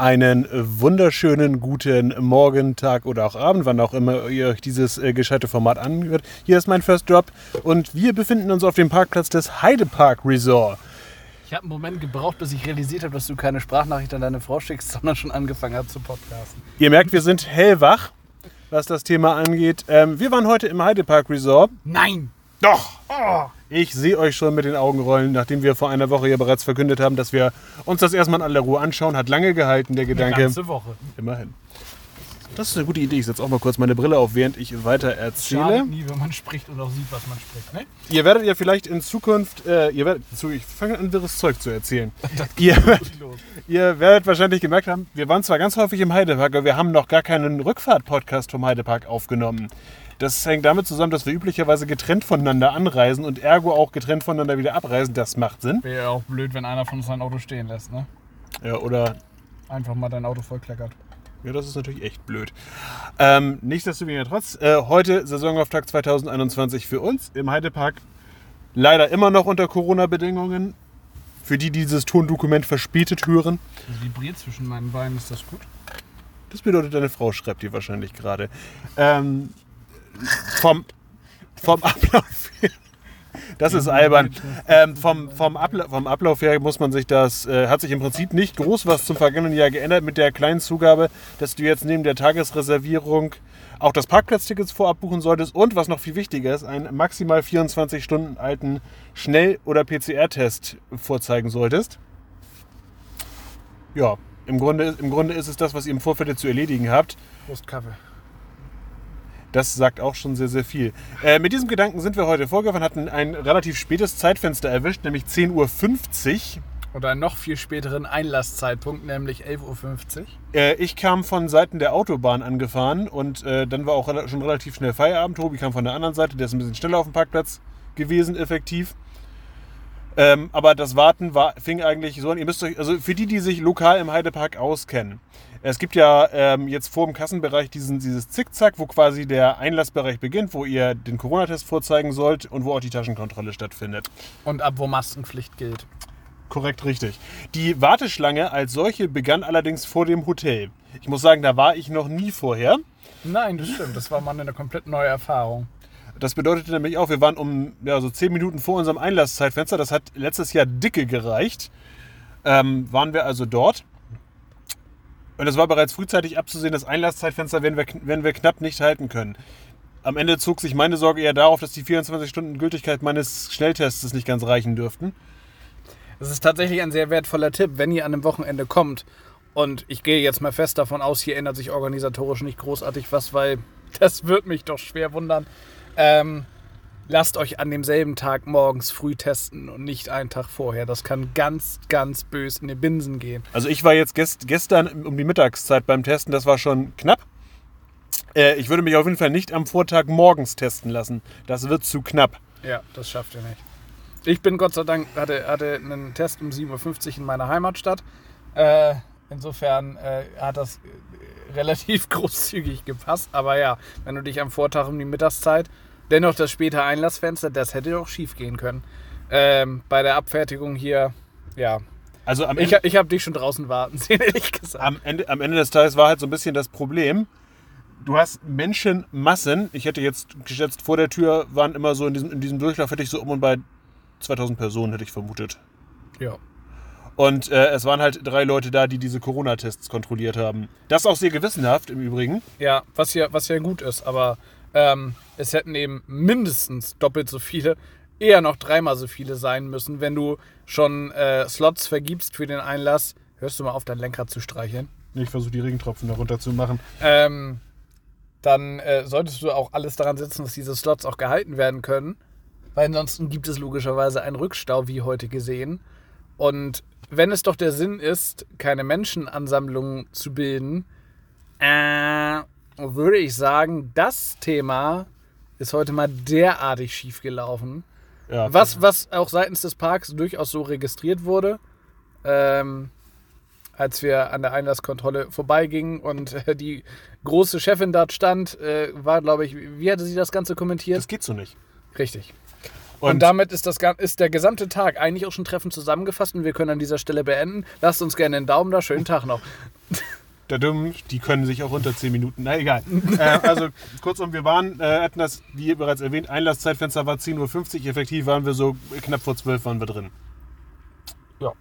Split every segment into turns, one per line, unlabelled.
Einen wunderschönen guten Morgen, Tag oder auch Abend, wann auch immer ihr euch dieses äh, gescheite Format anhört. Hier ist mein First Drop und wir befinden uns auf dem Parkplatz des Heidepark Resort.
Ich habe einen Moment gebraucht, bis ich realisiert habe, dass du keine Sprachnachricht an deine Frau schickst, sondern schon angefangen hast zu podcasten.
Ihr merkt, wir sind hellwach, was das Thema angeht. Ähm, wir waren heute im Heidepark Resort.
Nein!
Doch! Ich sehe euch schon mit den Augen rollen, nachdem wir vor einer Woche ja bereits verkündet haben, dass wir uns das erstmal in aller Ruhe anschauen. Hat lange gehalten, der
Eine
Gedanke.
ganze Woche.
Immerhin. Das ist eine gute Idee. Ich setze auch mal kurz meine Brille auf, während ich weiter erzähle.
Schadet nie, wenn man spricht und auch sieht, was man spricht. Ne?
Ihr werdet ja vielleicht in Zukunft, äh, ihr werdet, ich fange an, wirres Zeug zu erzählen. ihr,
Gut los.
ihr werdet wahrscheinlich gemerkt haben, wir waren zwar ganz häufig im Heidepark, aber wir haben noch gar keinen Rückfahrt-Podcast vom Heidepark aufgenommen. Das hängt damit zusammen, dass wir üblicherweise getrennt voneinander anreisen und ergo auch getrennt voneinander wieder abreisen. Das macht Sinn.
Wäre ja auch blöd, wenn einer von uns sein Auto stehen lässt, ne?
Ja, oder
Einfach mal dein Auto vollkleckert.
Ja, das ist natürlich echt blöd. Ähm, nichtsdestotrotz, äh, heute Saisonauftakt 2021 für uns im Heidepark. Leider immer noch unter Corona-Bedingungen. Für die, die dieses Tondokument verspätet hören.
Das vibriert zwischen meinen Beinen, ist das gut?
Das bedeutet, deine Frau schreibt dir wahrscheinlich gerade. Ähm, vom, vom Ablauf her. Das ist albern. Ähm, vom, vom, Abla vom Ablauf her muss man sich das, äh, hat sich im Prinzip nicht groß was zum vergangenen Jahr geändert mit der kleinen Zugabe, dass du jetzt neben der Tagesreservierung auch das Parkplatzticket vorab buchen solltest und, was noch viel wichtiger ist, einen maximal 24 Stunden alten Schnell- oder PCR-Test vorzeigen solltest. Ja, im Grunde, im Grunde ist es das, was ihr im Vorfeld zu erledigen habt.
Prost Kaffee.
Das sagt auch schon sehr, sehr viel. Äh, mit diesem Gedanken sind wir heute vorgefahren, hatten ein relativ spätes Zeitfenster erwischt, nämlich 10.50 Uhr.
Und einen noch viel späteren Einlasszeitpunkt, nämlich 11.50 Uhr.
Äh, ich kam von Seiten der Autobahn angefahren und äh, dann war auch schon relativ schnell Feierabend. Tobi kam von der anderen Seite, der ist ein bisschen schneller auf dem Parkplatz gewesen, effektiv. Ähm, aber das Warten war, fing eigentlich so an. Ihr müsst euch, also für die, die sich lokal im Heidepark auskennen, es gibt ja ähm, jetzt vor dem Kassenbereich diesen, dieses Zickzack, wo quasi der Einlassbereich beginnt, wo ihr den Corona-Test vorzeigen sollt und wo auch die Taschenkontrolle stattfindet.
Und ab wo Maskenpflicht gilt.
Korrekt, richtig. Die Warteschlange als solche begann allerdings vor dem Hotel. Ich muss sagen, da war ich noch nie vorher.
Nein, das stimmt. Das war mal eine komplett neue Erfahrung.
Das bedeutete nämlich auch, wir waren um ja, so 10 Minuten vor unserem Einlasszeitfenster. Das hat letztes Jahr dicke gereicht. Ähm, waren wir also dort. Und es war bereits frühzeitig abzusehen, das Einlasszeitfenster werden wir, werden wir knapp nicht halten können. Am Ende zog sich meine Sorge eher darauf, dass die 24 Stunden Gültigkeit meines Schnelltests nicht ganz reichen dürften.
Das ist tatsächlich ein sehr wertvoller Tipp, wenn ihr an einem Wochenende kommt. Und ich gehe jetzt mal fest davon aus, hier ändert sich organisatorisch nicht großartig was, weil das wird mich doch schwer wundern. Ähm, lasst euch an demselben Tag morgens früh testen und nicht einen Tag vorher. Das kann ganz, ganz bös in die Binsen gehen.
Also ich war jetzt gest gestern um die Mittagszeit beim Testen, das war schon knapp. Äh, ich würde mich auf jeden Fall nicht am Vortag morgens testen lassen. Das wird zu knapp.
Ja, das schafft ihr nicht. Ich bin Gott sei Dank, hatte, hatte einen Test um 7.50 Uhr in meiner Heimatstadt. Äh, insofern äh, hat das äh, relativ großzügig gepasst. Aber ja, wenn du dich am Vortag um die Mittagszeit, dennoch das späte Einlassfenster, das hätte doch schief gehen können. Ähm, bei der Abfertigung hier, ja.
Also am
Ich,
Ende,
ich habe dich schon draußen warten sehen, ehrlich gesagt.
am, Ende, am Ende des Tages war halt so ein bisschen das Problem. Du hast Menschenmassen. Ich hätte jetzt geschätzt, vor der Tür waren immer so in diesem, in diesem Durchlauf, hätte ich so um und bei 2000 Personen, hätte ich vermutet.
Ja.
Und äh, es waren halt drei Leute da, die diese Corona-Tests kontrolliert haben. Das auch sehr gewissenhaft im Übrigen.
Ja, was ja, was ja gut ist, aber ähm, es hätten eben mindestens doppelt so viele, eher noch dreimal so viele sein müssen, wenn du schon äh, Slots vergibst für den Einlass. Hörst du mal auf, dein Lenkrad zu streicheln?
Ich versuche die Regentropfen darunter zu machen.
Ähm, dann äh, solltest du auch alles daran setzen, dass diese Slots auch gehalten werden können. Weil ansonsten gibt es logischerweise einen Rückstau, wie heute gesehen. Und wenn es doch der Sinn ist, keine Menschenansammlungen zu bilden, äh, würde ich sagen, das Thema ist heute mal derartig schief gelaufen.
Ja,
Was, was auch seitens des Parks durchaus so registriert wurde, ähm, als wir an der Einlasskontrolle vorbeigingen und äh, die große Chefin dort stand, äh, war, glaube ich, wie hatte sie das Ganze kommentiert?
Das geht so nicht.
Richtig. Und, damit ist, das, ist der gesamte Tag eigentlich auch schon treffend zusammengefasst und wir können an dieser Stelle beenden. Lasst uns gerne einen Daumen da. Schönen Tag noch.
die können sich auch unter 10 Minuten. Na egal. äh, also kurzum, wir waren, äh, hatten das, wie bereits erwähnt, Einlasszeitfenster war 10.50 Uhr. Effektiv waren wir so knapp vor 12 waren wir drin.
Ja.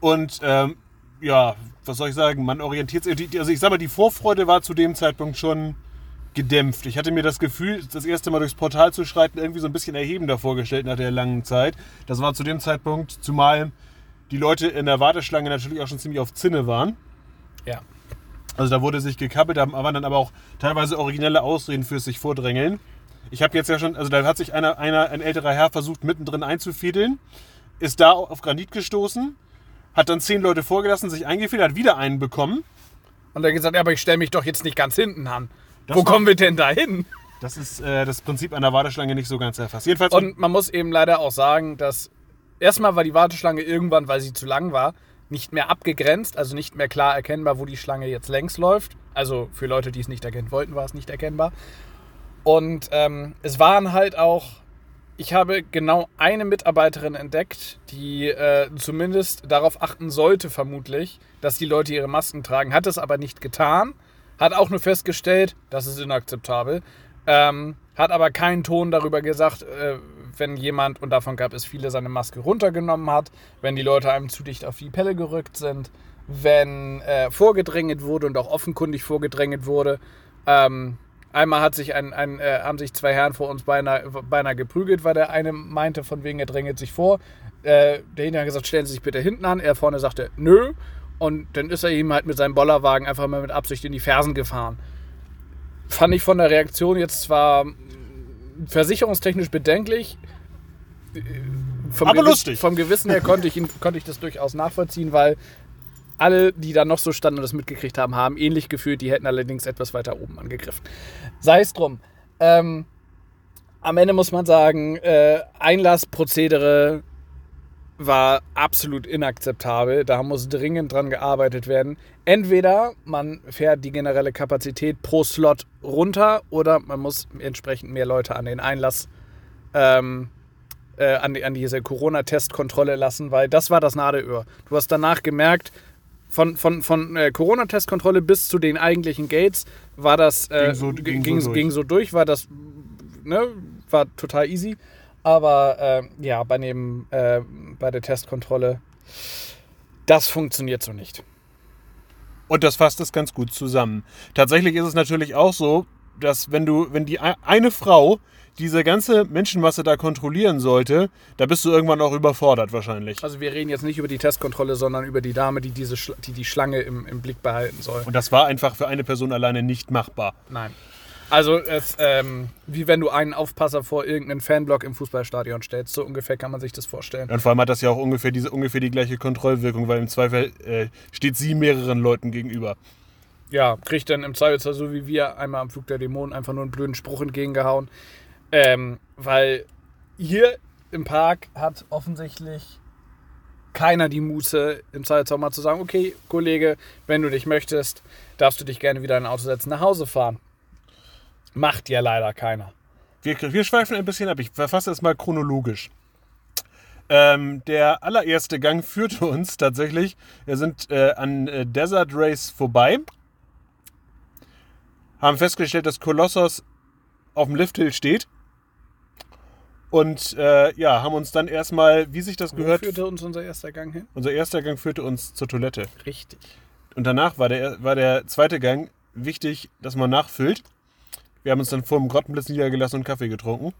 Und ähm, ja, was soll ich sagen? Man orientiert sich. Also ich sag mal, die Vorfreude war zu dem Zeitpunkt schon gedämpft. Ich hatte mir das Gefühl, das erste Mal durchs Portal zu schreiten, irgendwie so ein bisschen erhebender vorgestellt nach der langen Zeit. Das war zu dem Zeitpunkt, zumal die Leute in der Warteschlange natürlich auch schon ziemlich auf Zinne waren.
Ja.
Also da wurde sich gekappelt, da waren dann aber auch teilweise originelle Ausreden fürs sich vordrängeln. Ich habe jetzt ja schon, also da hat sich einer, einer, ein älterer Herr versucht, mittendrin einzufädeln, ist da auf Granit gestoßen, hat dann zehn Leute vorgelassen, sich eingefädelt, hat wieder einen bekommen.
Und hat gesagt, ja, aber ich stelle mich doch jetzt nicht ganz hinten an.
Das
Wo
war-
kommen wir denn da hin?
Das ist äh, das Prinzip einer Warteschlange nicht so ganz erfasst. Jedenfalls
Und man muss eben leider auch sagen, dass erstmal war die Warteschlange irgendwann, weil sie zu lang war, nicht mehr abgegrenzt, also nicht mehr klar erkennbar, wo die Schlange jetzt längs läuft. Also für Leute, die es nicht erkennen wollten, war es nicht erkennbar. Und ähm, es waren halt auch, ich habe genau eine Mitarbeiterin entdeckt, die äh, zumindest darauf achten sollte, vermutlich, dass die Leute ihre Masken tragen, hat es aber nicht getan, hat auch nur festgestellt, das ist inakzeptabel, ähm, hat aber keinen Ton darüber gesagt, äh, wenn jemand, und davon gab es viele, seine Maske runtergenommen hat, wenn die Leute einem zu dicht auf die Pelle gerückt sind, wenn äh, vorgedrängt wurde und auch offenkundig vorgedrängt wurde. Ähm, einmal hat sich ein, ein, äh, haben sich zwei Herren vor uns beinahe, beinahe geprügelt, weil der eine meinte, von wegen er drängt sich vor. Äh, der hinterher gesagt, stellen Sie sich bitte hinten an. Er vorne sagte, nö. Und dann ist er ihm halt mit seinem Bollerwagen einfach mal mit Absicht in die Fersen gefahren. Fand ich von der Reaktion jetzt zwar versicherungstechnisch bedenklich. äh, Vom
Aber
Gewiss-
lustig.
Vom Gewissen her konnte ich, ihn, konnte ich das durchaus nachvollziehen, weil alle, die da noch so standen und das mitgekriegt haben, haben ähnlich gefühlt. Die hätten allerdings etwas weiter oben angegriffen. Sei es drum. Ähm, am Ende muss man sagen, äh, Einlassprozedere war absolut inakzeptabel. Da muss dringend dran gearbeitet werden. Entweder man fährt die generelle Kapazität pro Slot runter oder man muss entsprechend mehr Leute an den Einlass ähm, äh, an, die, an diese Corona-Testkontrolle lassen, weil das war das Nadelöhr. Du hast danach gemerkt, von, von, von äh, Corona-Testkontrolle bis zu den eigentlichen Gates war das äh,
Ging so- ging so
ging,
durch.
ging so durch, war das ne, war total easy. Aber äh, ja, bei, dem, äh, bei der Testkontrolle, das funktioniert so nicht.
Und das fasst es ganz gut zusammen. Tatsächlich ist es natürlich auch so, dass wenn du, wenn die ei- eine Frau diese ganze Menschenmasse da kontrollieren sollte, da bist du irgendwann auch überfordert wahrscheinlich.
Also wir reden jetzt nicht über die Testkontrolle, sondern über die Dame, die diese Schla die, die Schlange im, im Blick behalten soll.
Und das war einfach für eine Person alleine nicht machbar.
Nein. Also es, ähm, wie wenn du einen Aufpasser vor irgendeinen Fanblock im Fußballstadion stellst. So ungefähr kann man sich das vorstellen.
Und vor allem hat das ja auch ungefähr, diese, ungefähr die gleiche Kontrollwirkung, weil im Zweifel äh, steht sie mehreren Leuten gegenüber.
Ja, kriegt dann im Zweifelsfall so wie wir einmal am Flug der Dämonen einfach nur einen blöden Spruch entgegengehauen. Ähm, weil hier im Park hat offensichtlich keiner die Muße, im Zweifelsfall mal zu sagen, okay, Kollege, wenn du dich möchtest, darfst du dich gerne wieder in ein Auto setzen, nach Hause fahren. Macht ja leider keiner.
Wir, wir schweifen ein bisschen ab. Ich verfasse es mal chronologisch. Ähm, der allererste Gang führte uns tatsächlich, wir sind äh, an äh, Desert Race vorbei, haben festgestellt, dass Kolossos auf dem Lifthill steht und äh, ja, haben uns dann erstmal, wie sich das
Wo
gehört,
führte uns unser erster Gang hin?
unser erster Gang führte uns zur Toilette.
Richtig.
Und danach war der, war der zweite Gang wichtig, dass man nachfüllt. Wir haben uns dann vor dem Grottenblitz niedergelassen und Kaffee getrunken.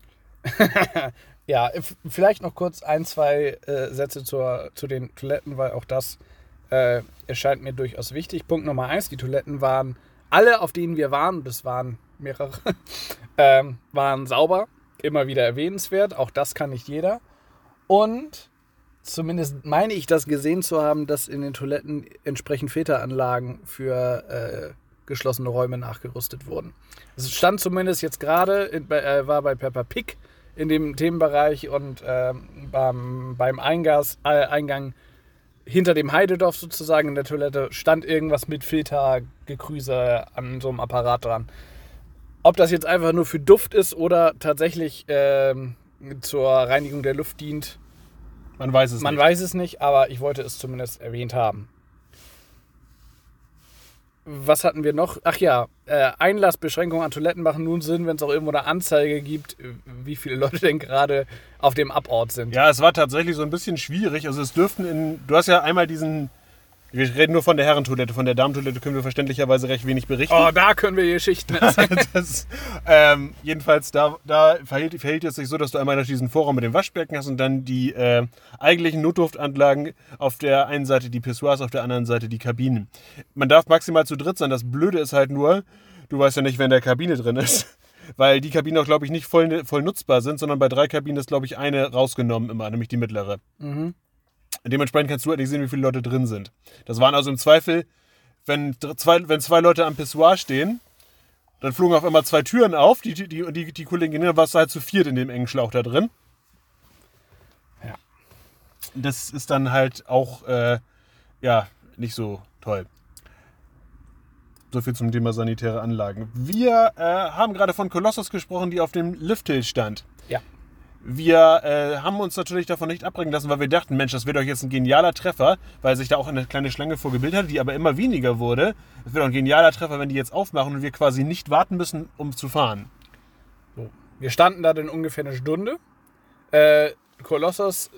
Ja, vielleicht noch kurz ein, zwei äh, Sätze zur, zu den Toiletten, weil auch das äh, erscheint mir durchaus wichtig. Punkt Nummer eins, die Toiletten waren, alle auf denen wir waren, das waren mehrere, ähm, waren sauber, immer wieder erwähnenswert, auch das kann nicht jeder. Und zumindest meine ich das gesehen zu haben, dass in den Toiletten entsprechend Filteranlagen für äh, geschlossene Räume nachgerüstet wurden. Es stand zumindest jetzt gerade, äh, war bei Peppa Pig in dem Themenbereich und ähm, beim, beim Eingas, äh, Eingang hinter dem Heidedorf sozusagen in der Toilette stand irgendwas mit Filtergekrüse an so einem Apparat dran. Ob das jetzt einfach nur für Duft ist oder tatsächlich ähm, zur Reinigung der Luft dient,
Man weiß es
man
nicht.
weiß es nicht, aber ich wollte es zumindest erwähnt haben. Was hatten wir noch? Ach ja, äh, Einlassbeschränkungen an Toiletten machen nun Sinn, wenn es auch irgendwo eine Anzeige gibt, äh, wie viele Leute denn gerade auf dem Abort sind.
Ja, es war tatsächlich so ein bisschen schwierig. Also es dürften in. Du hast ja einmal diesen. Wir reden nur von der Herrentoilette. Von der Damentoilette können wir verständlicherweise recht wenig berichten.
Oh, da können wir Geschichten erzählen.
das, ähm, jedenfalls, da, da verhält, verhält es sich so, dass du einmal diesen Vorraum mit dem Waschbecken hast und dann die äh, eigentlichen Notdurftanlagen auf der einen Seite die Pissoirs, auf der anderen Seite die Kabinen. Man darf maximal zu dritt sein. Das Blöde ist halt nur, du weißt ja nicht, wer in der Kabine drin ist. Weil die Kabinen auch, glaube ich, nicht voll, voll nutzbar sind, sondern bei drei Kabinen ist, glaube ich, eine rausgenommen immer, nämlich die mittlere.
mhm.
Dementsprechend kannst du halt nicht sehen, wie viele Leute drin sind. Das waren also im Zweifel, wenn zwei, wenn zwei Leute am Pissoir stehen, dann flogen auf einmal zwei Türen auf, die, die, die, die, die Kolleginnen warst du halt zu viert in dem engen Schlauch da drin.
Ja.
Das ist dann halt auch, äh, ja, nicht so toll. So viel zum Thema sanitäre Anlagen. Wir äh, haben gerade von Kolossus gesprochen, die auf dem Lifthill stand.
Ja.
Wir äh, haben uns natürlich davon nicht abbringen lassen, weil wir dachten, Mensch, das wird doch jetzt ein genialer Treffer, weil sich da auch eine kleine Schlange vorgebildet hatte, die aber immer weniger wurde. Es wird doch ein genialer Treffer, wenn die jetzt aufmachen und wir quasi nicht warten müssen, um zu fahren.
So. Wir standen da dann ungefähr eine Stunde. Äh, Kolossos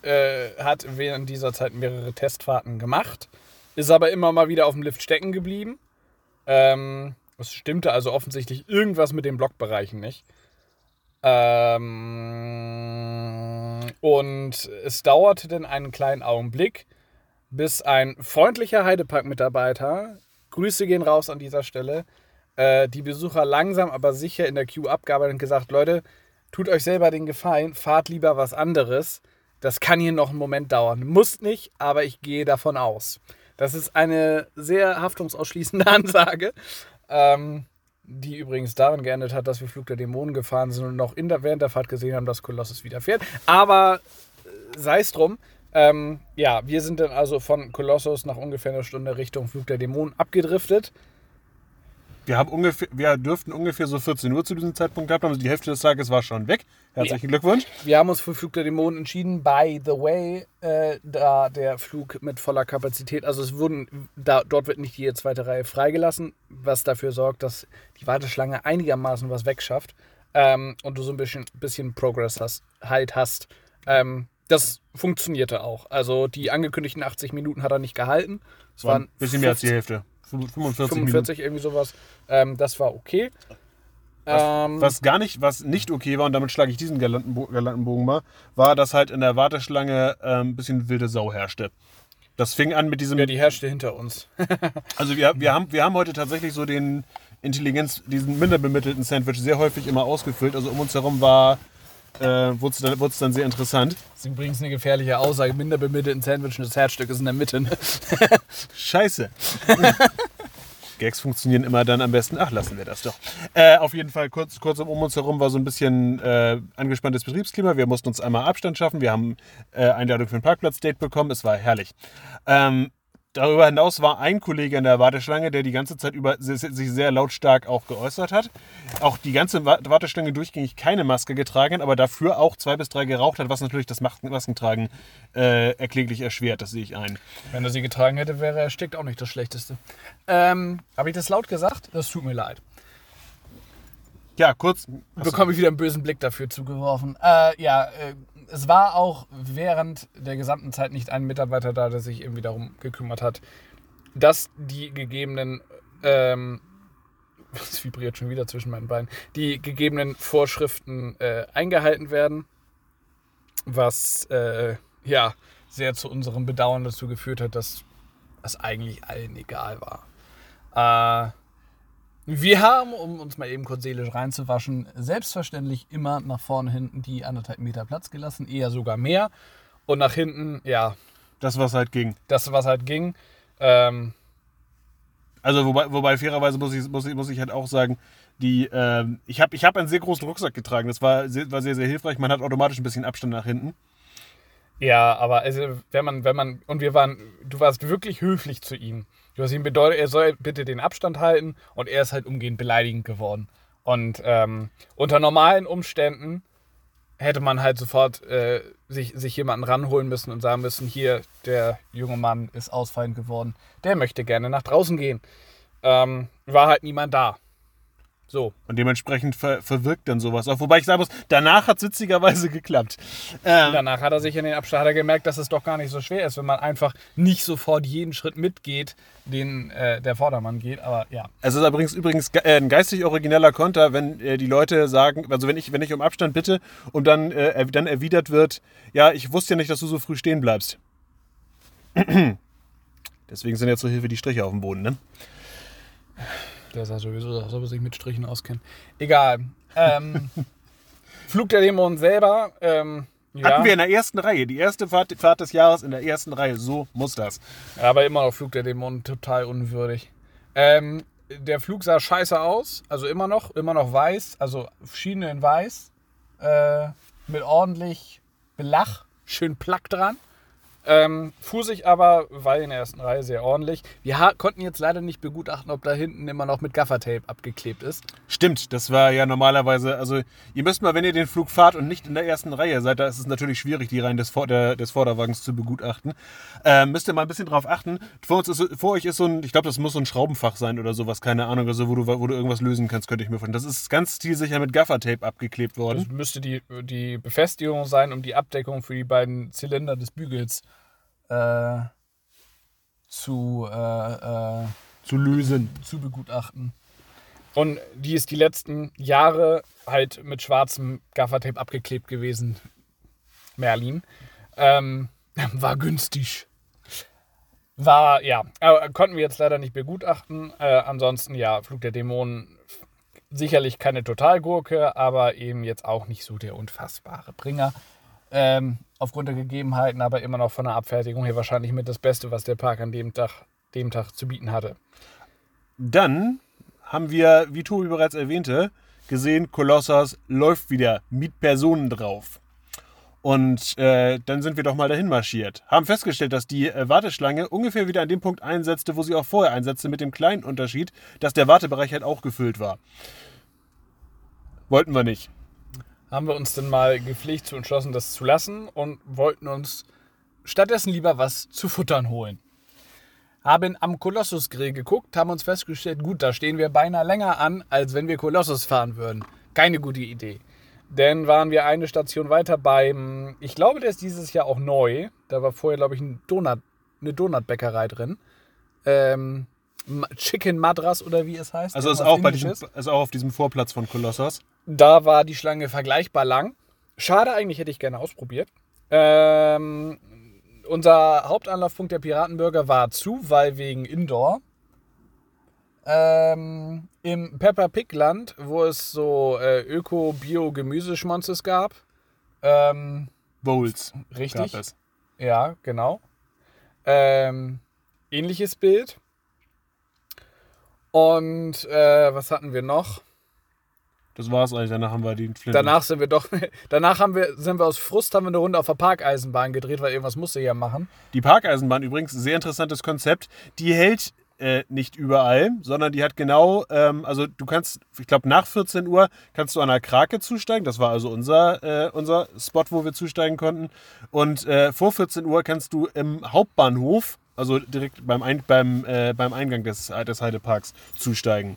äh, hat während dieser Zeit mehrere Testfahrten gemacht, ist aber immer mal wieder auf dem Lift stecken geblieben. Ähm, es stimmte also offensichtlich irgendwas mit den Blockbereichen nicht. Ähm, und es dauerte dann einen kleinen Augenblick, bis ein freundlicher Heidepark-Mitarbeiter, Grüße gehen raus an dieser Stelle, äh, die Besucher langsam aber sicher in der Queue abgearbeitet und gesagt, Leute, tut euch selber den Gefallen, fahrt lieber was anderes. Das kann hier noch einen Moment dauern. Muss nicht, aber ich gehe davon aus. Das ist eine sehr haftungsausschließende Ansage, ähm, die übrigens darin geendet hat, dass wir Flug der Dämonen gefahren sind und noch in der, während der Fahrt gesehen haben, dass Kolossus wieder fährt. Aber äh, sei es drum. Ähm, ja, wir sind dann also von Kolossus nach ungefähr einer Stunde Richtung Flug der Dämonen abgedriftet.
Wir, haben ungefähr, wir dürften ungefähr so 14 Uhr zu diesem Zeitpunkt gehabt haben. Also die Hälfte des Tages war schon weg. Herzlichen Glückwunsch.
Wir haben uns für Flug der Dämonen entschieden. By the way, äh, da der Flug mit voller Kapazität, also es wurden, da, dort wird nicht die zweite Reihe freigelassen, was dafür sorgt, dass die Warteschlange einigermaßen was wegschafft ähm, und du so ein bisschen, bisschen Progress hast, halt hast. Ähm, das funktionierte auch. Also die angekündigten 80 Minuten hat er nicht gehalten. Es
War
waren
ein bisschen mehr als die Hälfte. 45,
45, irgendwie sowas. Ähm, das war okay. Ähm,
Was gar nicht, was nicht okay war, und damit schlage ich diesen galanten, Bo- galanten Bogen mal, war, dass halt in der Warteschlange ähm, ein bisschen wilde Sau herrschte. Das fing an mit diesem.
ja, die herrschte hinter uns.
Also wir, wir, haben, wir haben heute tatsächlich so den Intelligenz, diesen minder bemittelten Sandwich sehr häufig immer ausgefüllt. Also um uns herum war, äh, wurde es dann, dann sehr interessant.
Das ist übrigens eine gefährliche Aussage. Minder bemittelten Sandwich und das Herzstück ist in der Mitte. Ne?
Scheiße. Gags funktionieren immer dann am besten. Ach, lassen wir das doch. Äh, auf jeden Fall, kurz, kurz um uns herum war so ein bisschen äh, angespanntes Betriebsklima. Wir mussten uns einmal Abstand schaffen. Wir haben äh, Einladung für ein Parkplatzdate bekommen. Es war herrlich. Ähm, darüber hinaus war ein Kollege in der Warteschlange, der die ganze Zeit über sich sehr lautstark auch geäußert hat. Auch die ganze Wa- Warteschlange durchgängig keine Maske getragen, aber dafür auch zwei bis drei geraucht hat, was natürlich das Mas- Maskentragen äh, erkläglich erschwert. Das sehe ich ein.
Wenn er sie getragen hätte, wäre er erstickt auch nicht das Schlechteste. Ähm, Habe ich das laut gesagt? Das tut mir leid.
Ja, kurz.
Bekomme ich wieder einen bösen Blick dafür zugeworfen. Äh, ja, äh, es war auch während der gesamten Zeit nicht ein Mitarbeiter da, der sich irgendwie darum gekümmert hat, dass die gegebenen, ähm, es vibriert schon wieder zwischen meinen Beinen, die gegebenen Vorschriften äh, eingehalten werden, was äh, ja sehr zu unserem Bedauern dazu geführt hat, dass es eigentlich allen egal war. Äh, wir haben, um uns mal eben kurz seelisch reinzuwaschen, selbstverständlich immer nach vorne hinten die anderthalb Meter Platz gelassen, eher sogar mehr. Und nach hinten, ja,
Das, was halt ging.
das, was halt ging. Ähm,
Also, wobei, wobei fairerweise muss ich, muss, ich, muss ich halt auch sagen, die, ähm, ich habe ich hab einen sehr großen Rucksack getragen. Das war sehr, war sehr, sehr hilfreich. Man hat automatisch ein bisschen Abstand nach hinten.
ja, aber also, wenn man, wenn man, und wir waren, du warst wirklich höflich zu ihm. Hast ihm bedeutet, er soll bitte den Abstand halten und er ist halt umgehend beleidigend geworden. Und ähm, unter normalen Umständen hätte man halt sofort äh, sich, sich jemanden ranholen müssen und sagen müssen, hier, der junge Mann ist ausfallend geworden, der möchte gerne nach draußen gehen. Ähm, war halt niemand da. So.
Und dementsprechend ver verwirkt dann sowas auch. Wobei ich sagen muss, danach hat es witzigerweise geklappt.
Ähm, danach hat er sich in den Abstand hat er gemerkt, dass es doch gar nicht so schwer ist, wenn man einfach nicht sofort jeden Schritt mitgeht, den äh, der Vordermann geht. Aber ja.
Es ist übrigens, übrigens äh, ein geistig origineller Konter, wenn äh, die Leute sagen, also wenn ich, wenn ich um Abstand bitte und dann, äh, dann erwidert wird, ja, ich wusste ja nicht, dass du so früh stehen bleibst. Deswegen sind jetzt so Hilfe die Striche auf dem Boden, ne?
Der sah sowieso aus, ob er sich mit Strichen auskennt. Egal. Ähm, Flug der Dämonen selber. Ähm,
ja. Hatten wir in der ersten Reihe. Die erste Fahrt, Fahrt, des Jahres in der ersten Reihe. So muss das.
Aber immer noch Flug der Dämonen total unwürdig. Ähm, der Flug sah scheiße aus. Also immer noch. Immer noch weiß. Also Schiene in weiß. Äh, mit ordentlich Belach. Schön Plack dran. Ähm, fuhr sich aber, weil in der ersten Reihe sehr ordentlich. Wir konnten jetzt leider nicht begutachten, ob da hinten immer noch mit Gaffertape abgeklebt ist.
Stimmt, das war ja normalerweise, also ihr müsst mal, wenn ihr den Flug fahrt und nicht in der ersten Reihe seid, da ist es natürlich schwierig, die Reihen des, Vor der, des Vorderwagens zu begutachten. Ähm, müsst ihr mal ein bisschen drauf achten. Vor, uns ist, vor euch ist so ein, ich glaube, das muss so ein Schraubenfach sein oder sowas, keine Ahnung, also wo du, wo du irgendwas lösen kannst, könnte ich mir vorstellen. Das ist ganz stilsicher mit Gaffertape abgeklebt worden. Das
müsste die, die Befestigung sein, um die Abdeckung für die beiden Zylinder des Bügels äh, zu, äh, äh, zu lösen, zu begutachten. Und die ist die letzten Jahre halt mit schwarzem Gaffertape abgeklebt gewesen. Merlin. Ähm, war günstig. War, ja, aber konnten wir jetzt leider nicht begutachten. Äh, ansonsten, ja, Flug der Dämonen sicherlich keine Totalgurke, aber eben jetzt auch nicht so der unfassbare Bringer. Ähm, aufgrund der Gegebenheiten, aber immer noch von der Abfertigung her wahrscheinlich mit das Beste, was der Park an dem Tag, dem Tag zu bieten hatte.
Dann haben wir, wie Tobi bereits erwähnte, gesehen, Kolossos läuft wieder mit Personen drauf. Und äh, dann sind wir doch mal dahin marschiert. Haben festgestellt, dass die äh, Warteschlange ungefähr wieder an dem Punkt einsetzte, wo sie auch vorher einsetzte, mit dem kleinen Unterschied, dass der Wartebereich halt auch gefüllt war. Wollten wir nicht
haben wir uns dann mal gepflegt zu entschlossen, das zu lassen und wollten uns stattdessen lieber was zu futtern holen. Haben am Kolossus-Grill geguckt, haben uns festgestellt, gut, da stehen wir beinahe länger an, als wenn wir Kolossus fahren würden. Keine gute Idee. Denn waren wir eine Station weiter beim, ich glaube, der ist dieses Jahr auch neu. Da war vorher, glaube ich, ein Donut, eine Donutbäckerei drin. Ähm, Chicken Madras oder wie es heißt.
Also ist auch, bei diesem, ist auch auf diesem Vorplatz von Kolossos.
Da war die Schlange vergleichbar lang. Schade, eigentlich hätte ich gerne ausprobiert. Ähm, unser Hauptanlaufpunkt der Piratenburger war zu, weil wegen Indoor. Ähm, Im Pepper Pig Land, wo es so äh, Öko-Bio-Gemüseschmonzes gab. Ähm,
Bowls.
Richtig. Ja, genau. Ähm, ähnliches Bild. Und äh, was hatten wir noch?
Das war's eigentlich. Danach haben wir den
Flint. Danach sind wir doch. Danach haben wir, sind wir aus Frust haben wir eine Runde auf der Parkeisenbahn gedreht, weil irgendwas musste ja machen.
Die Parkeisenbahn übrigens, sehr interessantes Konzept. Die hält äh, nicht überall, sondern die hat genau, ähm, also du kannst, ich glaube nach 14 Uhr kannst du an der Krake zusteigen. Das war also unser, äh, unser Spot, wo wir zusteigen konnten. Und äh, vor 14 Uhr kannst du im Hauptbahnhof, also direkt beim, Ein beim, äh, beim Eingang des, des Heideparks, zusteigen.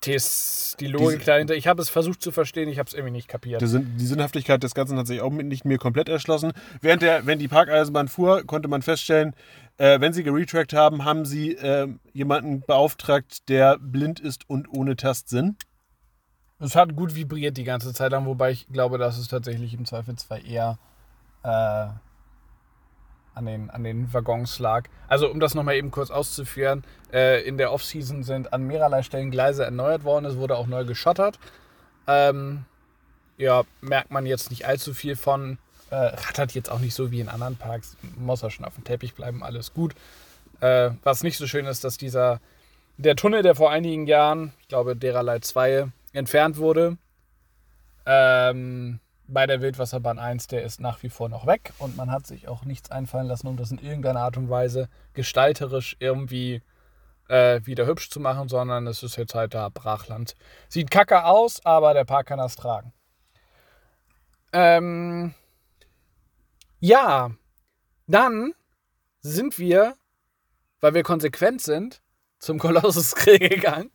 Das, die Logik dahinter. Ich habe es versucht zu verstehen, ich habe es irgendwie nicht kapiert.
Die, die, Sinnhaftigkeit des Ganzen hat sich auch nicht mir komplett erschlossen. Während der, wenn die Parkeisenbahn fuhr, konnte man feststellen, äh, wenn sie geretrackt haben, haben sie äh, jemanden beauftragt, der blind ist und ohne Tastsinn.
Es hat gut vibriert die ganze Zeit lang, wobei ich glaube, dass es tatsächlich im Zweifelsfall eher äh, an den, an den Waggons lag. Also um das nochmal eben kurz auszuführen, äh, in der Offseason sind an mehrerlei Stellen Gleise erneuert worden, es wurde auch neu geschottert. Ähm, ja, merkt man jetzt nicht allzu viel von. Äh, rattert jetzt auch nicht so wie in anderen Parks. Muss ja schon auf dem Teppich bleiben, alles gut. Äh, was nicht so schön ist, dass dieser, der Tunnel, der vor einigen Jahren, ich glaube dererlei 2, entfernt wurde, ähm, bei der Wildwasserbahn 1, der ist nach wie vor noch weg und man hat sich auch nichts einfallen lassen, um das in irgendeiner Art und Weise gestalterisch irgendwie äh, wieder hübsch zu machen, sondern es ist jetzt halt da Brachland. Sieht kacke aus, aber der Park kann das tragen. Ähm, ja, dann sind wir, weil wir konsequent sind, zum Kolossus Grill gegangen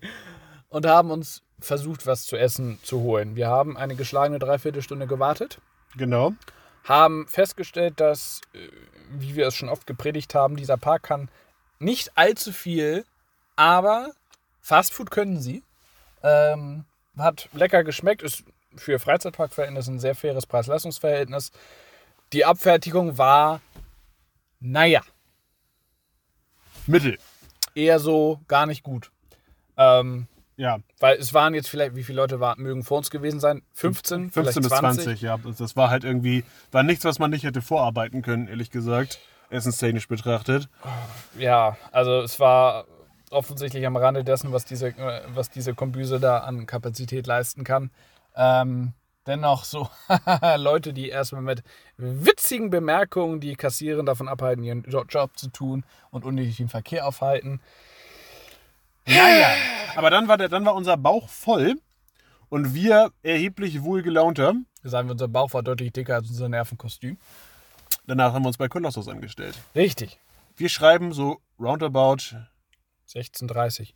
und haben uns versucht, was zu essen zu holen. Wir haben eine geschlagene Dreiviertelstunde gewartet,
Genau.
haben festgestellt, dass, äh, wie wir es schon oft gepredigt haben, dieser Park kann nicht allzu viel, aber Fastfood können sie. Ähm, hat lecker geschmeckt, ist für Freizeitparkverhältnisse ein sehr faires Preis-Leistungs-Verhältnis. Die Abfertigung war, naja,
Mittel.
eher so gar nicht gut. Ähm,
Ja.
weil es waren jetzt vielleicht, wie viele Leute war, mögen vor uns gewesen sein? 15,
15
vielleicht
bis 20, ja. Das- war halt irgendwie, war nichts, was man nicht hätte vorarbeiten können, ehrlich gesagt. Essenstechnisch betrachtet.
Ja, also es war offensichtlich am Rande dessen, was diese, äh, was diese Kombüse da an Kapazität leisten kann. Ähm, dennoch so Leute, die erstmal mit witzigen Bemerkungen die Kassieren davon abhalten, ihren Jo- Job zu tun und unnötig den Verkehr aufhalten.
Naja. Aber dann war, der, dann war unser Bauch voll und wir erheblich wohlgelaunter.
Sagen wir, unser Bauch war deutlich dicker als unser Nervenkostüm.
Danach haben wir uns bei Kolossus angestellt.
Richtig.
Wir schreiben so roundabout
16.30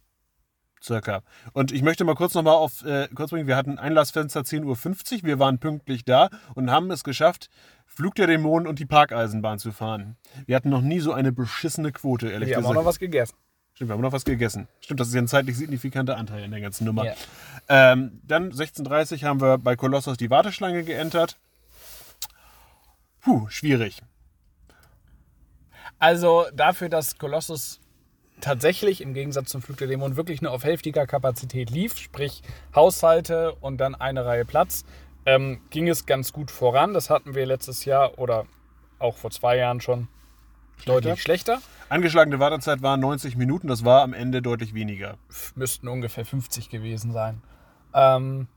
circa. Und ich möchte mal kurz nochmal auf äh, kurz bringen, wir hatten Einlassfenster 10.50 Uhr, wir waren pünktlich da und haben es geschafft, Flug der Dämonen und die Parkeisenbahn zu fahren. Wir hatten noch nie so eine beschissene Quote, ehrlich
Wir haben auch
gesagt.
noch was gegessen.
Stimmt, wir haben noch was gegessen. Stimmt, das ist ja ein zeitlich signifikanter Anteil in der ganzen Nummer.
Ja.
Ähm, dann 16.30 Uhr haben wir bei Kolossos die Warteschlange geentert. Puh, schwierig.
Also dafür, dass Colossus tatsächlich im Gegensatz zum Flug der Dämonen wirklich nur auf hälftiger Kapazität lief, sprich Haushalte und dann eine Reihe Platz, ähm, ging es ganz gut voran. Das hatten wir letztes Jahr oder auch vor zwei Jahren schon deutlich schlechter.
Angeschlagene Wartezeit war 90 Minuten, das war am Ende deutlich weniger.
Müssten ungefähr 50 gewesen sein. Ähm,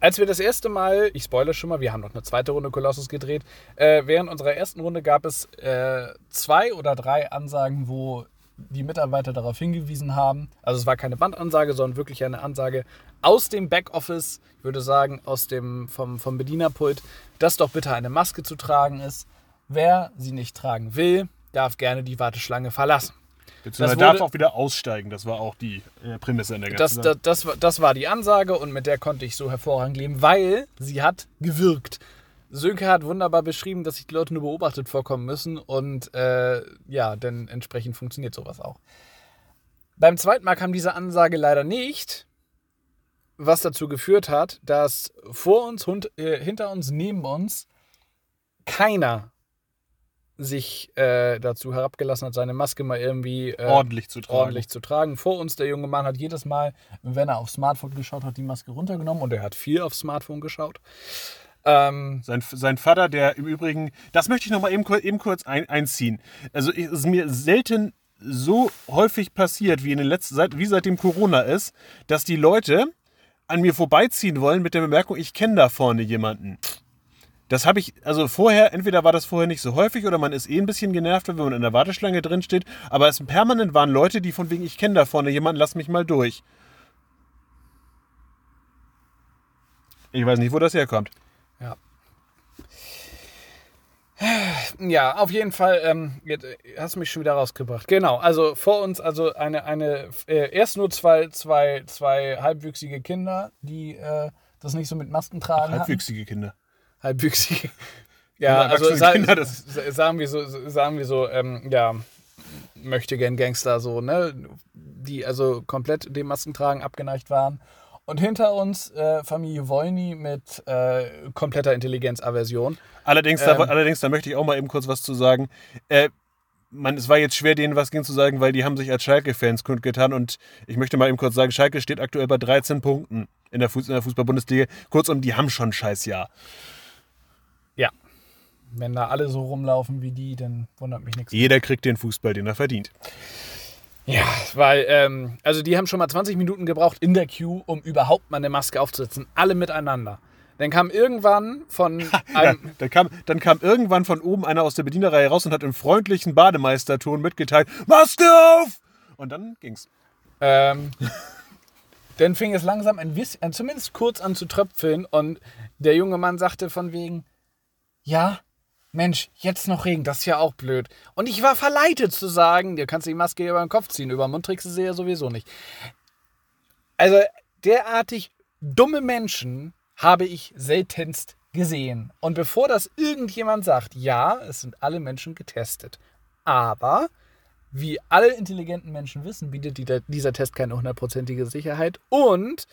als wir das erste Mal, ich spoilere schon mal, wir haben noch eine zweite Runde Colossus gedreht. Äh, während unserer ersten Runde gab es äh, zwei oder drei Ansagen, wo die Mitarbeiter darauf hingewiesen haben. Also es war keine Bandansage, sondern wirklich eine Ansage aus dem Backoffice, ich würde sagen aus dem vom, vom Bedienerpult, dass doch bitte eine Maske zu tragen ist. Wer sie nicht tragen will, darf gerne die Warteschlange verlassen.
Beziehungsweise
Das
darf auch wieder aussteigen, das war auch die äh, Prämisse in der
Das,
ganzen
das, das, war- das war die Ansage und mit der konnte ich so hervorragend leben, weil sie hat gewirkt. Sönke hat wunderbar beschrieben, dass sich die Leute nur beobachtet vorkommen müssen und äh, ja, denn entsprechend funktioniert sowas auch. Beim zweiten Mal kam diese Ansage leider nicht, was dazu geführt hat, dass vor uns, hund, äh, hinter uns, neben uns keiner sich äh, dazu herabgelassen hat, seine Maske mal irgendwie äh,
ordentlich zu tragen.
ordentlich zu tragen. Vor uns, der junge Mann hat jedes Mal, wenn er aufs Smartphone geschaut hat, die Maske runtergenommen und er hat viel aufs Smartphone geschaut. Ähm,
Sein, sein Vater, der im Übrigen, das möchte ich noch mal eben, eben kurz ein, einziehen. Also es ist mir selten so häufig passiert, wie in den letzten, seit, wie seitdem Corona ist, dass die Leute an mir vorbeiziehen wollen mit der Bemerkung, ich kenne da vorne jemanden. Das habe ich, also vorher, entweder war das vorher nicht so häufig oder man ist eh ein bisschen genervt, wenn man in der Warteschlange drin steht, aber es permanent waren Leute, die von wegen, ich kenne da vorne jemanden, lass mich mal durch. Ich weiß nicht, wo das herkommt.
ja. Ja, auf jeden Fall, ähm, jetzt, äh, hast du mich schon wieder rausgebracht. Genau, also vor uns, also eine, eine äh, erst nur zwei, zwei, zwei halbwüchsige Kinder, die äh, das nicht so mit Masken tragen. hatten.
Halbwüchsige Kinder.
Halbwüchsige. Ja, also
erwachsene
sa
Kinder,
sagen wir so, sagen wir so, ähm, ja, möchte gern Gangster so, ne, die also komplett dem Masken tragen abgeneigt waren. Und hinter uns äh, Familie Wolny mit äh, kompletter Intelligenzaversion.
Allerdings, da,
Ähm.
allerdings, da möchte ich auch mal eben kurz was zu sagen. Äh, man, es war jetzt schwer, denen was gegen zu sagen, weil die haben sich als Schalke-Fans kundgetan und ich möchte mal eben kurz sagen, Schalke steht aktuell bei 13 Punkten in der, Fuß, in der Fußball-Bundesliga. Kurzum, die haben schon ein scheiß Jahr.
Ja. Wenn da alle so rumlaufen wie die, dann wundert mich nichts.
Jeder kriegt den Fußball, den er verdient.
Ja, weil, ähm, also die haben schon mal 20 Minuten gebraucht in der Queue, um überhaupt mal eine Maske aufzusetzen. Alle miteinander. Dann kam irgendwann von
Ja, dann, kam, dann kam irgendwann von oben einer aus der Bedienerreihe raus und hat im freundlichen Bademeisterton mitgeteilt, Maske auf! Und dann ging's.
Ähm, dann fing es langsam ein bisschen, zumindest kurz an zu tröpfeln und der junge Mann sagte von wegen, ja, Mensch, jetzt noch Regen, das ist ja auch blöd. Und ich war verleitet zu sagen, dir kannst du die Maske über den Kopf ziehen, über den Mund trägst du sie ja sowieso nicht. Also derartig dumme Menschen habe ich seltenst gesehen. Und bevor das irgendjemand sagt, ja, es sind alle Menschen getestet. Aber wie alle intelligenten Menschen wissen, bietet dieser Test keine hundertprozentige Sicherheit. Und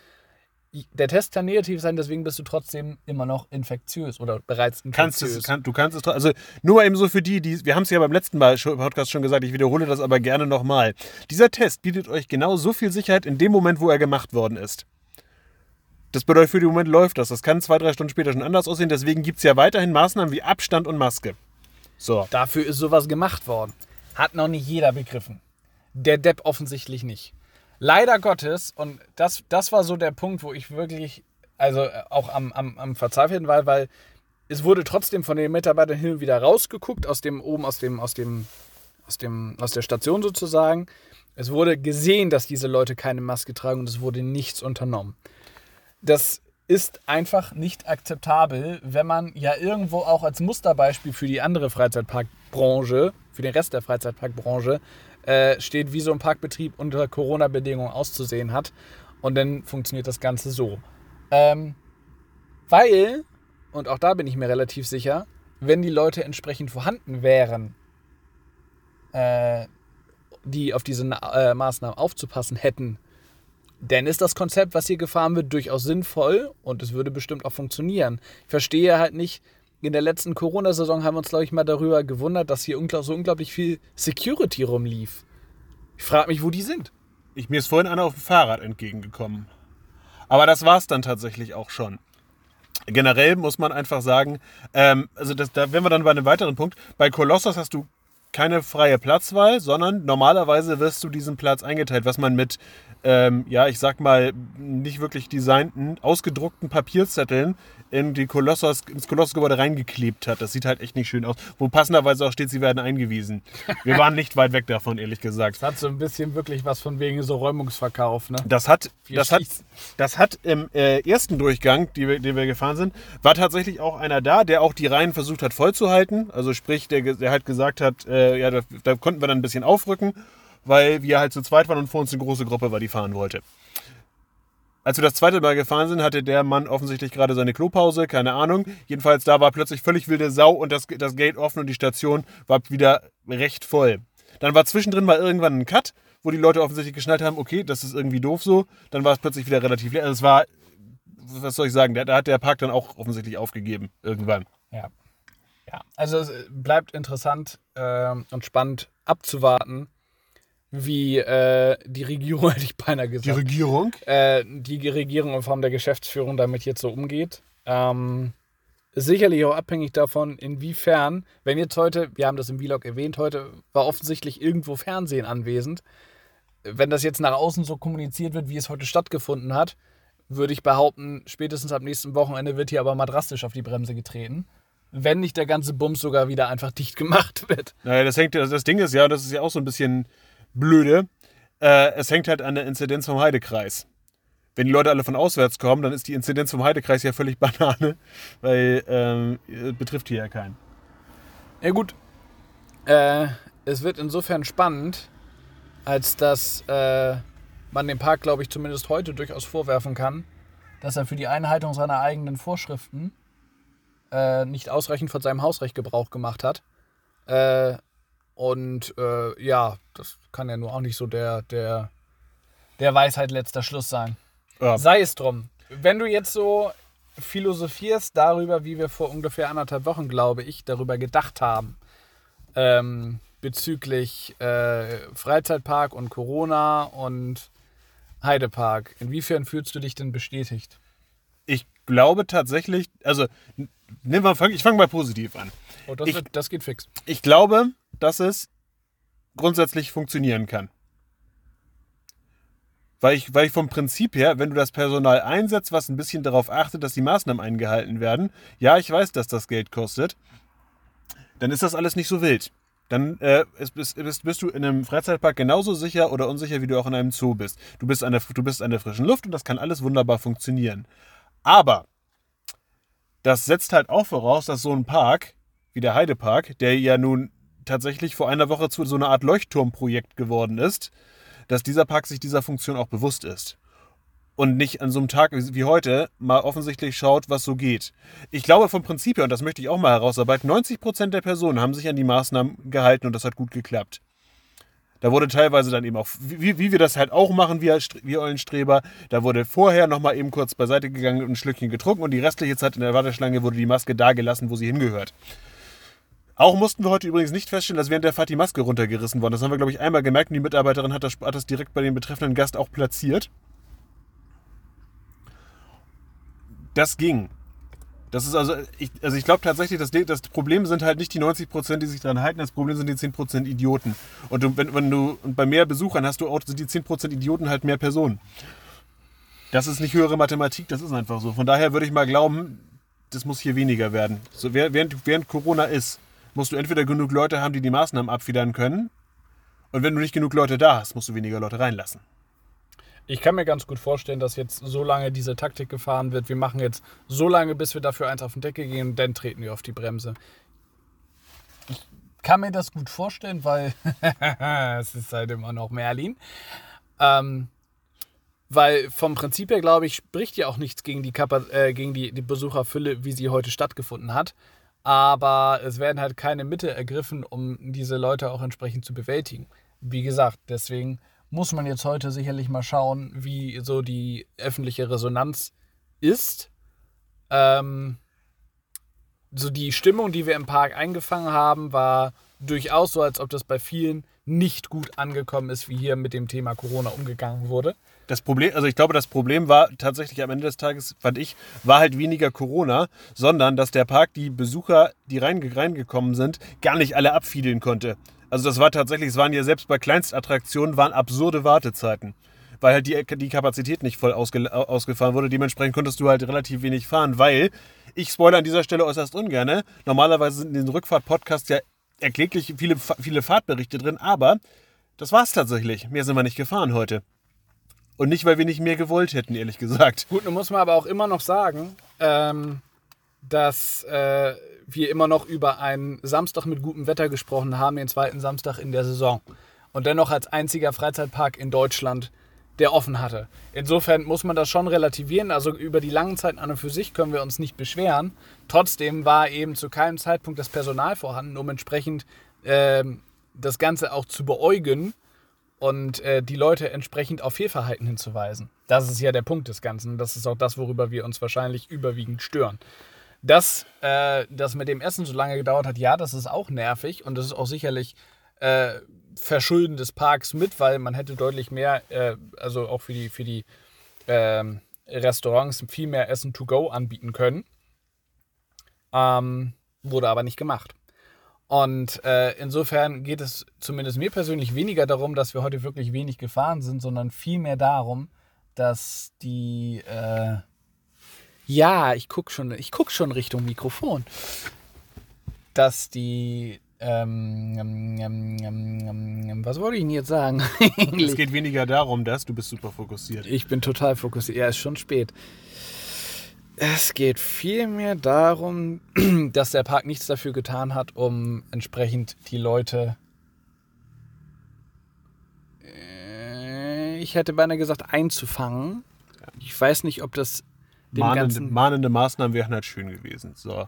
der Test kann negativ sein, deswegen bist du trotzdem immer noch infektiös oder bereits
infektiös. Kannst es, kann, du kannst es also nur mal eben so für die, die wir haben es ja beim letzten Mal schon, Podcast schon gesagt, ich wiederhole das aber gerne nochmal. Dieser Test bietet euch genau so viel Sicherheit in dem Moment, wo er gemacht worden ist. Das bedeutet, für den Moment läuft das. Das kann zwei, drei Stunden später schon anders aussehen. Deswegen gibt es ja weiterhin Maßnahmen wie Abstand und Maske.
So. Dafür ist sowas gemacht worden. Hat noch nicht jeder begriffen. Der Depp offensichtlich nicht. Leider Gottes, und das, das war so der Punkt, wo ich wirklich, also äh, auch am, am, am Verzweifeln war, weil es wurde trotzdem von den Mitarbeitern hin und wieder rausgeguckt, aus dem, oben aus dem, aus dem, aus dem, aus der Station sozusagen. Es wurde gesehen, dass diese Leute keine Maske tragen und es wurde nichts unternommen. Das ist einfach nicht akzeptabel, wenn man ja irgendwo auch als Musterbeispiel für die andere Freizeitparkbranche, für den Rest der Freizeitparkbranche, äh, steht, wie so ein Parkbetrieb unter Corona-Bedingungen auszusehen hat. Und dann funktioniert das Ganze so. Ähm, weil, und auch da bin ich mir relativ sicher, wenn die Leute entsprechend vorhanden wären, äh, die auf diese äh, Maßnahmen aufzupassen hätten, dann ist das Konzept, was hier gefahren wird, durchaus sinnvoll und es würde bestimmt auch funktionieren. Ich verstehe halt nicht, in der letzten Corona-Saison haben wir uns, glaube ich, mal darüber gewundert, dass hier so unglaublich viel Security rumlief. Ich frage mich, wo die sind.
Ich, mir ist vorhin einer auf dem Fahrrad entgegengekommen. Aber das war es dann tatsächlich auch schon. Generell muss man einfach sagen, ähm, also das, da wären wir dann bei einem weiteren Punkt. Bei Kolossos hast du keine freie Platzwahl, sondern normalerweise wirst du diesen Platz eingeteilt, was man mit ähm, ja, ich sag mal, nicht wirklich designten, ausgedruckten Papierzetteln in die Kolossos, ins Kolossgebäude reingeklebt hat. Das sieht halt echt nicht schön aus. Wo passenderweise auch steht, sie werden eingewiesen. Wir waren nicht weit weg davon, ehrlich gesagt.
Das hat so ein bisschen wirklich was von wegen so Räumungsverkauf, ne?
Das hat, das hat, das hat im äh, ersten Durchgang, den wir, den wir gefahren sind, war tatsächlich auch einer da, der auch die Reihen versucht hat vollzuhalten. Also sprich, der, der halt gesagt hat, äh, ja, da, da konnten wir dann ein bisschen aufrücken weil wir halt zu zweit waren und vor uns eine große Gruppe war, die fahren wollte. Als wir das zweite Mal gefahren sind, hatte der Mann offensichtlich gerade seine Klopause, keine Ahnung. Jedenfalls da war plötzlich völlig wilde Sau und das, das Gate offen und die Station war wieder recht voll. Dann war zwischendrin mal irgendwann ein Cut, wo die Leute offensichtlich geschnallt haben, okay, das ist irgendwie doof so. Dann war es plötzlich wieder relativ leer. Also es war, was soll ich sagen, da hat der Park dann auch offensichtlich aufgegeben irgendwann.
Ja. Ja, also es bleibt interessant äh, und spannend abzuwarten, wie äh, die Regierung, hätte ich beinahe gesagt.
Die Regierung?
Äh, die Regierung in Form der Geschäftsführung damit jetzt so umgeht. Ähm, sicherlich auch abhängig davon, inwiefern, wenn jetzt heute, wir haben das im Vlog erwähnt, heute war offensichtlich irgendwo Fernsehen anwesend. Wenn das jetzt nach außen so kommuniziert wird, wie es heute stattgefunden hat, würde ich behaupten, spätestens ab nächsten Wochenende wird hier aber mal drastisch auf die Bremse getreten. Wenn nicht der ganze Bums sogar wieder einfach dicht gemacht wird.
Naja, das hängt, das Ding ist ja, das ist ja auch so ein bisschen blöde. Äh, es hängt halt an der Inzidenz vom Heidekreis. Wenn die Leute alle von auswärts kommen, dann ist die Inzidenz vom Heidekreis ja völlig Banane, weil ähm, betrifft hier ja keinen.
Ja gut, äh, es wird insofern spannend, als dass äh, man dem Park, glaube ich, zumindest heute durchaus vorwerfen kann, dass er für die Einhaltung seiner eigenen Vorschriften äh, nicht ausreichend von seinem Hausrecht Gebrauch gemacht hat. Äh, und äh, ja, das kann ja nur auch nicht so der, der, der Weisheit letzter Schluss sein. Ja. Sei es drum. Wenn du jetzt so philosophierst darüber, wie wir vor ungefähr anderthalb Wochen, glaube ich, darüber gedacht haben, ähm, bezüglich äh, Freizeitpark und Corona und Heidepark, inwiefern fühlst du dich denn bestätigt?
Ich glaube tatsächlich, also nehmen wir, ich fange mal positiv an.
Oh, das, ich, wird, das geht fix.
Ich glaube, dass es grundsätzlich funktionieren kann. Weil ich, weil ich vom Prinzip her, wenn du das Personal einsetzt, was ein bisschen darauf achtet, dass die Maßnahmen eingehalten werden, ja, ich weiß, dass das Geld kostet, dann ist das alles nicht so wild. dann äh, ist, bist, bist, bist du in einem Freizeitpark genauso sicher oder unsicher, wie du auch in einem Zoo bist. Du bist an der, du bist an der frischen Luft und das kann alles wunderbar funktionieren. Aber das setzt halt auch voraus, dass so ein Park wie der Heidepark, der ja nun tatsächlich vor einer Woche zu so einer Art Leuchtturmprojekt geworden ist, dass dieser Park sich dieser Funktion auch bewusst ist und nicht an so einem Tag wie heute mal offensichtlich schaut, was so geht. Ich glaube vom Prinzip her, und das möchte ich auch mal herausarbeiten, 90% der Personen haben sich an die Maßnahmen gehalten und das hat gut geklappt. Da wurde teilweise dann eben auch, wie, wie wir das halt auch machen, wir, wir Eulenstreber, da wurde vorher nochmal eben kurz beiseite gegangen und ein Schlückchen getrunken und die restliche Zeit in der Warteschlange wurde die Maske da gelassen, wo sie hingehört. Auch mussten wir heute übrigens nicht feststellen, dass während der Fahrt die Maske runtergerissen worden. Das haben wir, glaube ich, einmal gemerkt und die Mitarbeiterin hat das, hat das direkt bei dem betreffenden Gast auch platziert. Das ging. Das ist also, ich, also ich glaube tatsächlich, das, das Problem sind halt nicht die 90 Prozent, die sich daran halten, das Problem sind die 10 Prozent Idioten. Und du, wenn, wenn du, und bei mehr Besuchern hast du auch, sind die 10 Prozent Idioten halt mehr Personen. Das ist nicht höhere Mathematik, das ist einfach so. Von daher würde ich mal glauben, das muss hier weniger werden. So, während, während Corona ist, musst du entweder genug Leute haben, die die Maßnahmen abfedern können. Und wenn du nicht genug Leute da hast, musst du weniger Leute reinlassen.
Ich kann mir ganz gut vorstellen, dass jetzt so lange diese Taktik gefahren wird. Wir machen jetzt so lange, bis wir dafür eins auf den Deckel gehen dann treten wir auf die Bremse. Ich kann mir das gut vorstellen, weil es ist halt immer noch Merlin. Ähm, weil vom Prinzip her, glaube ich, spricht ja auch nichts gegen die, Kapa äh, gegen die, die Besucherfülle, wie sie heute stattgefunden hat aber es werden halt keine Mittel ergriffen, um diese Leute auch entsprechend zu bewältigen. Wie gesagt, deswegen muss man jetzt heute sicherlich mal schauen, wie so die öffentliche Resonanz ist. Ähm, so die Stimmung, die wir im Park eingefangen haben, war durchaus so, als ob das bei vielen nicht gut angekommen ist, wie hier mit dem Thema Corona umgegangen wurde.
Das Problem, also ich glaube, das Problem war tatsächlich am Ende des Tages, fand ich, war halt weniger Corona, sondern dass der Park die Besucher, die reingekommen sind, gar nicht alle abfiedeln konnte. Also das war tatsächlich, es waren ja selbst bei Kleinstattraktionen, waren absurde Wartezeiten. Weil halt die, die Kapazität nicht voll ausge, ausgefahren wurde. Dementsprechend konntest du halt relativ wenig fahren, weil, ich spoilere an dieser Stelle äußerst ungern, normalerweise sind in den Rückfahrt-Podcasts ja erkläglich viele, viele Fahrtberichte drin, aber das war's tatsächlich. Mehr sind wir nicht gefahren heute. Und nicht, weil wir nicht mehr gewollt hätten, ehrlich gesagt.
Gut, nun muss man aber auch immer noch sagen, ähm, dass äh, wir immer noch über einen Samstag mit gutem Wetter gesprochen haben, den zweiten Samstag in der Saison. Und dennoch als einziger Freizeitpark in Deutschland, der offen hatte. Insofern muss man das schon relativieren. Also über die langen Zeiten an und für sich können wir uns nicht beschweren. Trotzdem war eben zu keinem Zeitpunkt das Personal vorhanden, um entsprechend äh, das Ganze auch zu beäugen und äh, die Leute entsprechend auf Fehlverhalten hinzuweisen. Das ist ja der Punkt des Ganzen. Das ist auch das, worüber wir uns wahrscheinlich überwiegend stören. Dass äh, das mit dem Essen so lange gedauert hat, ja, das ist auch nervig und das ist auch sicherlich äh, Verschulden des Parks mit, weil man hätte deutlich mehr, äh, also auch für die, für die ähm, Restaurants viel mehr Essen to go anbieten können. Ähm, wurde aber nicht gemacht. Und äh, insofern geht es zumindest mir persönlich weniger darum, dass wir heute wirklich wenig gefahren sind, sondern vielmehr darum, dass die. Äh, ja, ich gucke schon, guck schon Richtung Mikrofon. Dass die. Ähm, ähm, ähm, was wollte ich denn jetzt sagen?
es geht weniger darum, dass du bist super fokussiert.
Ich bin total fokussiert. Ja, ist schon spät. Es geht vielmehr darum, dass der Park nichts dafür getan hat, um entsprechend die Leute, äh, ich hätte beinahe gesagt, einzufangen. Ich weiß nicht, ob das
mahnende, mahnende Maßnahmen wären halt schön gewesen. So.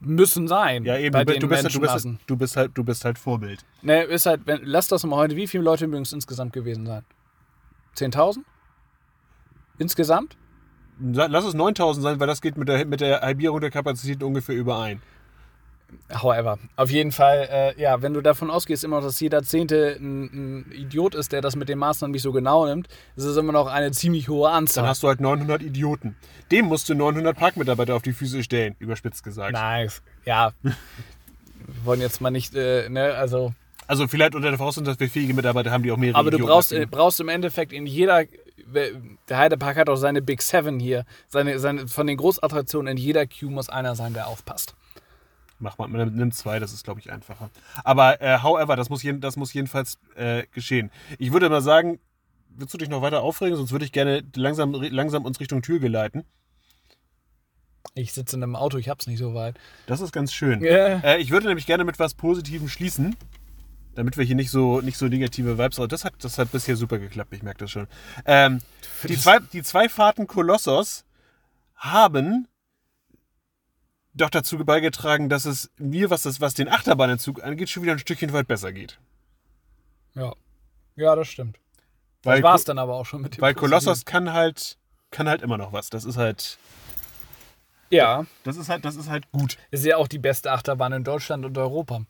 Müssen sein.
Ja, eben. Du, du, bist halt, du, bist halt, du, bist halt, du bist halt Vorbild.
Ne, ist halt, wenn, lass das mal heute. Wie viele Leute es insgesamt gewesen sein? 10.000? Insgesamt?
Lass es 9000 sein, weil das geht mit der, mit der Halbierung der Kapazität ungefähr überein.
However, auf jeden Fall, äh, ja, wenn du davon ausgehst, immer noch, dass jeder Zehnte ein, ein, Idiot ist, der das mit den Maßnahmen nicht so genau nimmt, ist es immer noch eine ziemlich hohe Anzahl.
Dann hast du halt 900 Idioten. Dem musst du 900 Parkmitarbeiter auf die Füße stellen, überspitzt gesagt.
Nice. Ja. wir wollen jetzt mal nicht, äh, ne, also.
Also vielleicht unter der Voraussetzung, dass wir fähige Mitarbeiter haben, die auch mehrere
Aber du brauchst, äh, brauchst im Endeffekt in jeder der Heidepark hat auch seine Big Seven hier. Seine, seine, von den Großattraktionen in jeder Queue muss einer sein, der aufpasst.
Mach mal, nimm zwei, das ist, glaube ich, einfacher. Aber äh, however, das muss, jeden, das muss jedenfalls äh, geschehen. Ich würde mal sagen, willst du dich noch weiter aufregen? Sonst würde ich gerne langsam, langsam uns Richtung Tür geleiten.
Ich sitze in einem Auto, ich hab's nicht so weit.
Das ist ganz schön.
Ja.
Äh, ich würde nämlich gerne mit was Positivem schließen, damit wir hier nicht so, nicht so negative Vibes haben. Das hat, das hat bisher super geklappt, ich merke das schon. Ähm, die, zwei, die zwei Fahrten Kolossos haben doch dazu beigetragen, dass es mir, was, das, was den Achterbahnentzug angeht, schon wieder ein Stückchen weit besser geht.
Ja. Ja, das stimmt.
Weil,
Das war's dann aber auch schon mit dem
weil
Positiven.
Kolossos kann halt, kann halt immer noch was. Das ist halt,
Ja.
das ist halt, das ist halt gut.
Ist ja auch die beste Achterbahn in Deutschland und Europa.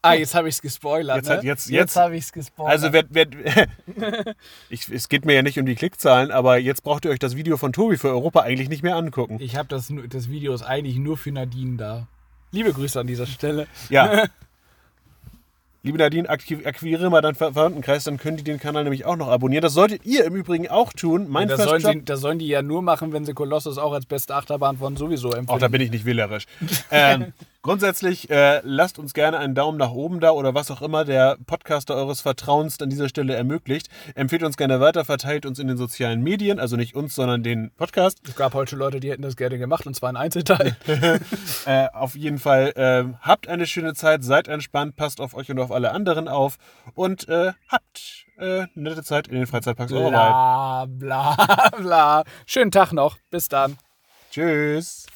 Ah, jetzt habe ich's gespoilert.
Jetzt
ne?
hat- jetzt- jetzt-
habe ich's gespoilert.
Also wer, wer, ich, es geht mir ja nicht um die Klickzahlen, aber jetzt braucht ihr euch das Video von Tobi für Europa eigentlich nicht mehr angucken.
ich habe das, das Video ist eigentlich nur für Nadine da. Liebe Grüße an dieser Stelle.
Ja. Liebe Nadine, akquiriere mal deinen Ver Verwandtenkreis, dann können die den Kanal nämlich auch noch abonnieren. Das solltet ihr im Übrigen auch tun. Mein
Das
First
sollen, sie, das sollen die ja nur machen, wenn sie Kolossus auch als beste Achterbahn von sowieso empfehlen.
Auch da bin ich nicht wählerisch. ähm, grundsätzlich äh, lasst uns gerne einen Daumen nach oben da oder was auch immer der Podcaster eures Vertrauens an dieser Stelle ermöglicht. Empfehlt uns gerne weiter, verteilt uns in den sozialen Medien, also nicht uns, sondern den Podcast.
es gab heute Leute, die hätten das gerne gemacht, und zwar in Einzelteil.
Äh, auf jeden Fall äh, habt eine schöne Zeit, seid entspannt, passt auf euch und auf alle anderen auf und äh, habt äh, eine nette Zeit in den Freizeitparks eurer Wahl.
bla, bla, bla. Schönen Tag noch. Bis dann.
Tschüss.